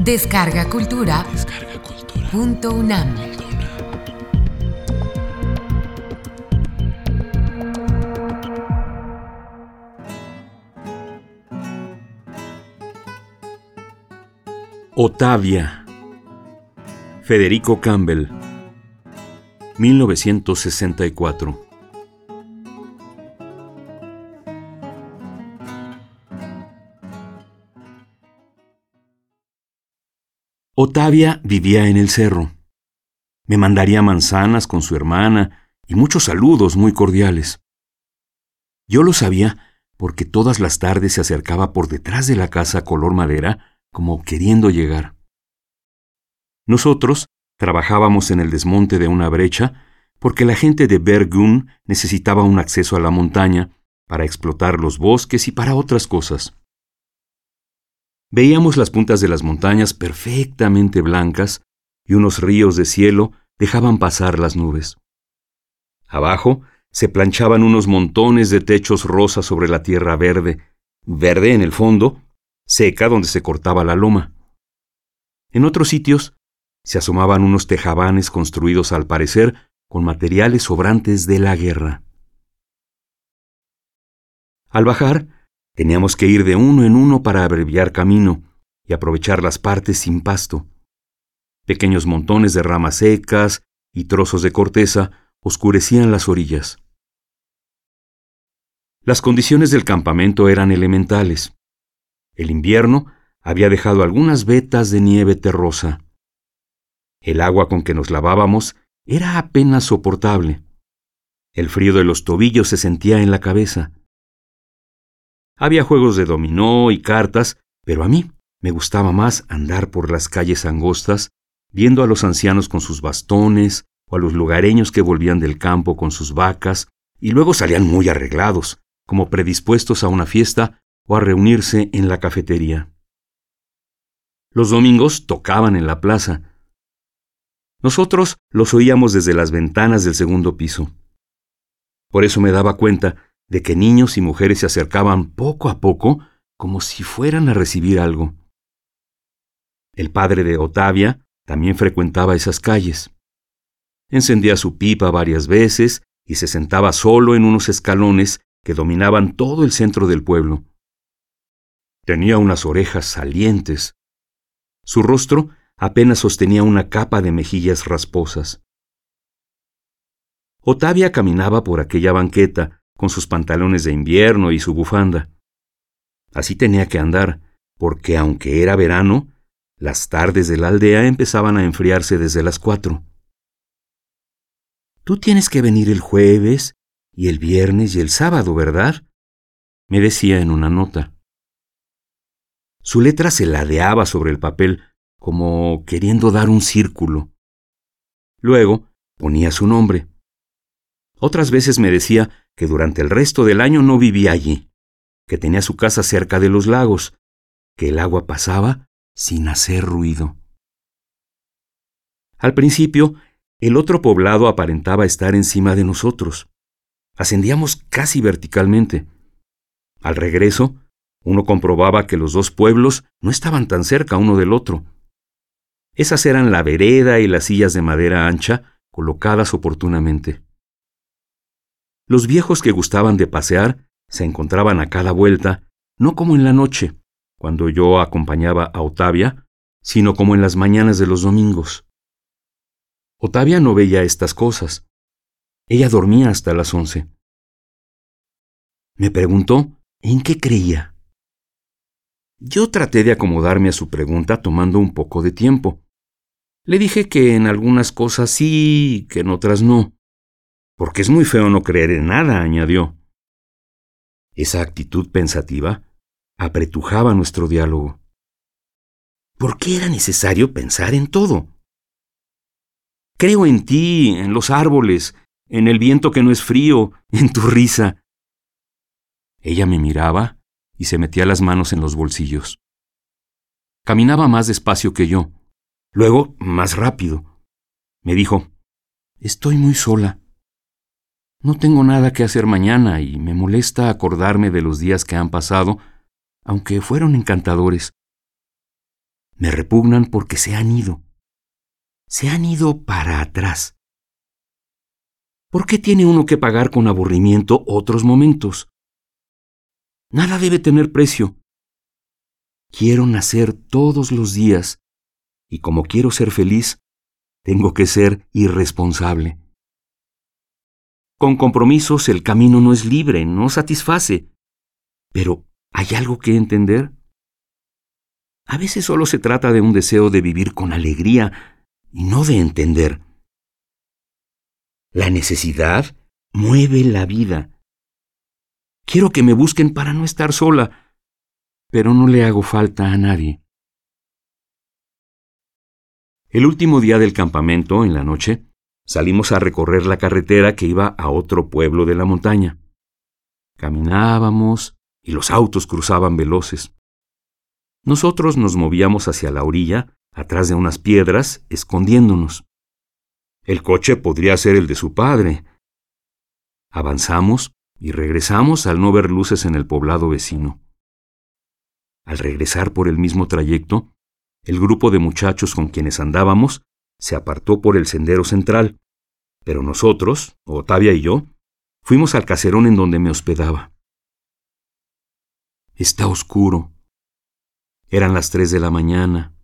Descarga Cultura. Punto UNAM. Otavia. Federico Campbell. 1964. Otavia vivía en el cerro. Me mandaría manzanas con su hermana y muchos saludos muy cordiales. Yo lo sabía porque todas las tardes se acercaba por detrás de la casa color madera como queriendo llegar. Nosotros trabajábamos en el desmonte de una brecha porque la gente de Bergun necesitaba un acceso a la montaña para explotar los bosques y para otras cosas. Veíamos las puntas de las montañas perfectamente blancas y unos ríos de cielo dejaban pasar las nubes. Abajo se planchaban unos montones de techos rosas sobre la tierra verde, verde en el fondo, seca donde se cortaba la loma. En otros sitios se asomaban unos tejabanes construidos al parecer con materiales sobrantes de la guerra. Al bajar, Teníamos que ir de uno en uno para abreviar camino y aprovechar las partes sin pasto. Pequeños montones de ramas secas y trozos de corteza oscurecían las orillas. Las condiciones del campamento eran elementales. El invierno había dejado algunas vetas de nieve terrosa. El agua con que nos lavábamos era apenas soportable. El frío de los tobillos se sentía en la cabeza. Había juegos de dominó y cartas, pero a mí me gustaba más andar por las calles angostas, viendo a los ancianos con sus bastones, o a los lugareños que volvían del campo con sus vacas, y luego salían muy arreglados, como predispuestos a una fiesta o a reunirse en la cafetería. Los domingos tocaban en la plaza. Nosotros los oíamos desde las ventanas del segundo piso. Por eso me daba cuenta de que niños y mujeres se acercaban poco a poco como si fueran a recibir algo. El padre de Otavia también frecuentaba esas calles. Encendía su pipa varias veces y se sentaba solo en unos escalones que dominaban todo el centro del pueblo. Tenía unas orejas salientes. Su rostro apenas sostenía una capa de mejillas rasposas. Otavia caminaba por aquella banqueta con sus pantalones de invierno y su bufanda. Así tenía que andar, porque aunque era verano, las tardes de la aldea empezaban a enfriarse desde las cuatro. Tú tienes que venir el jueves y el viernes y el sábado, ¿verdad? me decía en una nota. Su letra se ladeaba sobre el papel como queriendo dar un círculo. Luego ponía su nombre. Otras veces me decía que durante el resto del año no vivía allí, que tenía su casa cerca de los lagos, que el agua pasaba sin hacer ruido. Al principio, el otro poblado aparentaba estar encima de nosotros. Ascendíamos casi verticalmente. Al regreso, uno comprobaba que los dos pueblos no estaban tan cerca uno del otro. Esas eran la vereda y las sillas de madera ancha colocadas oportunamente. Los viejos que gustaban de pasear se encontraban a cada vuelta, no como en la noche, cuando yo acompañaba a Otavia, sino como en las mañanas de los domingos. Otavia no veía estas cosas. Ella dormía hasta las once. Me preguntó en qué creía. Yo traté de acomodarme a su pregunta tomando un poco de tiempo. Le dije que en algunas cosas sí, que en otras no porque es muy feo no creer en nada, añadió. Esa actitud pensativa apretujaba nuestro diálogo. ¿Por qué era necesario pensar en todo? Creo en ti, en los árboles, en el viento que no es frío, en tu risa. Ella me miraba y se metía las manos en los bolsillos. Caminaba más despacio que yo, luego más rápido. Me dijo, Estoy muy sola. No tengo nada que hacer mañana y me molesta acordarme de los días que han pasado, aunque fueron encantadores. me repugnan porque se han ido. Se han ido para atrás. ¿Por qué tiene uno que pagar con aburrimiento otros momentos? Nada debe tener precio. Quiero nacer todos los días y como quiero ser feliz, tengo que ser irresponsable. Con compromisos el camino no es libre, no satisface. Pero, ¿hay algo que entender? A veces solo se trata de un deseo de vivir con alegría y no de entender. La necesidad mueve la vida. Quiero que me busquen para no estar sola, pero no le hago falta a nadie. El último día del campamento, en la noche, salimos a recorrer la carretera que iba a otro pueblo de la montaña. Caminábamos y los autos cruzaban veloces. Nosotros nos movíamos hacia la orilla, atrás de unas piedras, escondiéndonos. El coche podría ser el de su padre. Avanzamos y regresamos al no ver luces en el poblado vecino. Al regresar por el mismo trayecto, el grupo de muchachos con quienes andábamos se apartó por el sendero central, pero nosotros, Otavia y yo, fuimos al caserón en donde me hospedaba. Está oscuro, eran las tres de la mañana.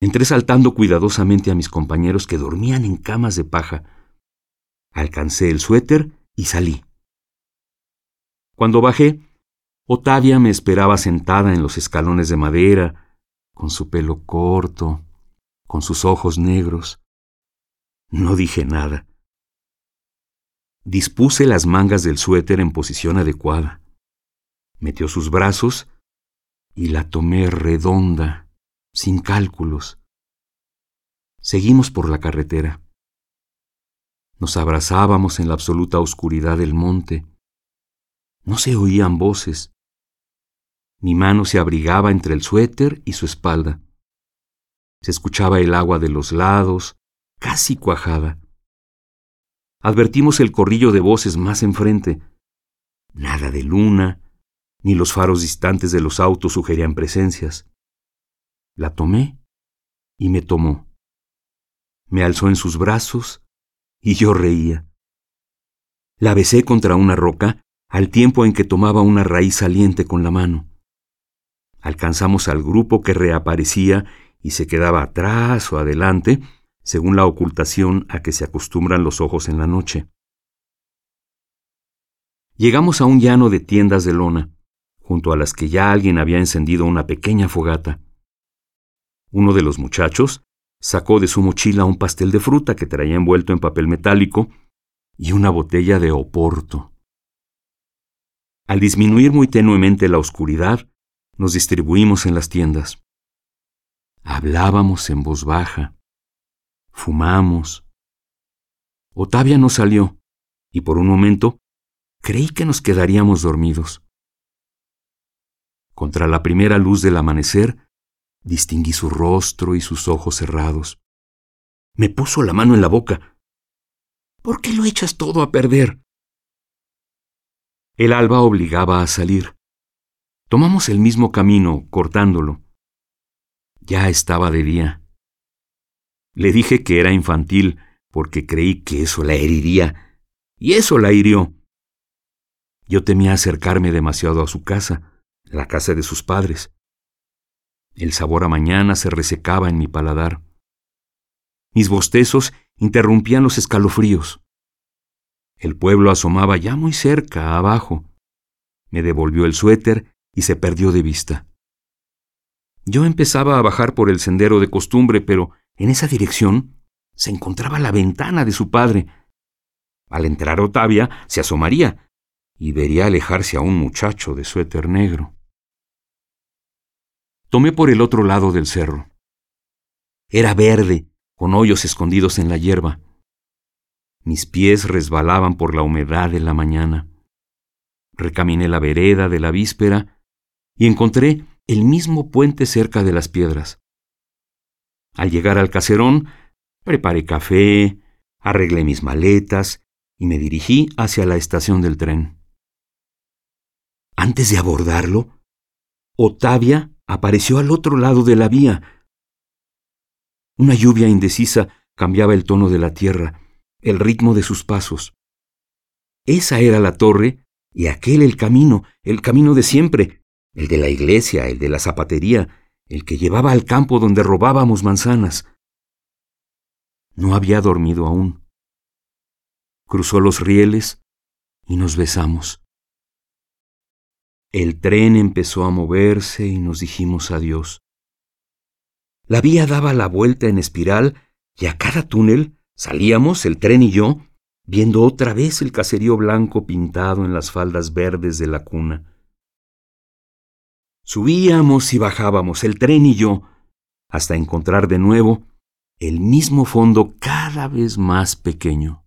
Entré saltando cuidadosamente a mis compañeros que dormían en camas de paja. Alcancé el suéter y salí. Cuando bajé, Otavia me esperaba sentada en los escalones de madera, con su pelo corto, con sus ojos negros. No dije nada. Dispuse las mangas del suéter en posición adecuada. Metió sus brazos y la tomé redonda, sin cálculos. Seguimos por la carretera. Nos abrazábamos en la absoluta oscuridad del monte. No se oían voces. Mi mano se abrigaba entre el suéter y su espalda. Se escuchaba el agua de los lados, casi cuajada. Advertimos el corrillo de voces más enfrente. Nada de luna, ni los faros distantes de los autos sugerían presencias. La tomé y me tomó. Me alzó en sus brazos y yo reía. La besé contra una roca al tiempo en que tomaba una raíz saliente con la mano. Alcanzamos al grupo que reaparecía y se quedaba atrás o adelante, según la ocultación a que se acostumbran los ojos en la noche. Llegamos a un llano de tiendas de lona junto a las que ya alguien había encendido una pequeña fogata. Uno de los muchachos sacó de su mochila un pastel de fruta que traía envuelto en papel metálico y una botella de oporto. Al disminuir muy tenuemente la oscuridad, nos distribuimos en las tiendas. Hablábamos en voz baja. Fumamos. Otavia no salió, y por un momento creí que nos quedaríamos dormidos. Contra la primera luz del amanecer, distinguí su rostro y sus ojos cerrados. Me puso la mano en la boca. ¿Por qué lo echas todo a perder? El alba obligaba a salir. Tomamos el mismo camino, cortándolo. Ya estaba de día. Le dije que era infantil porque creí que eso la heriría, y eso la hirió. Yo temía acercarme demasiado a su casa la casa de sus padres. El sabor a mañana se resecaba en mi paladar. Mis bostezos interrumpían los escalofríos. El pueblo asomaba ya muy cerca, abajo. Me devolvió el suéter y se perdió de vista. Yo empezaba a bajar por el sendero de costumbre, pero en esa dirección se encontraba la ventana de su padre. Al entrar Otavia, se asomaría y vería alejarse a un muchacho de suéter negro. Tomé por el otro lado del cerro. Era verde, con hoyos escondidos en la hierba. Mis pies resbalaban por la humedad de la mañana. Recaminé la vereda de la víspera y encontré el mismo puente cerca de las piedras. Al llegar al caserón, preparé café, arreglé mis maletas y me dirigí hacia la estación del tren. Antes de abordarlo, Otavia apareció al otro lado de la vía. Una lluvia indecisa cambiaba el tono de la tierra, el ritmo de sus pasos. Esa era la torre y aquel el camino, el camino de siempre, el de la iglesia, el de la zapatería, el que llevaba al campo donde robábamos manzanas. No había dormido aún. Cruzó los rieles y nos besamos. El tren empezó a moverse y nos dijimos adiós. La vía daba la vuelta en espiral y a cada túnel salíamos, el tren y yo, viendo otra vez el caserío blanco pintado en las faldas verdes de la cuna. Subíamos y bajábamos, el tren y yo, hasta encontrar de nuevo el mismo fondo cada vez más pequeño.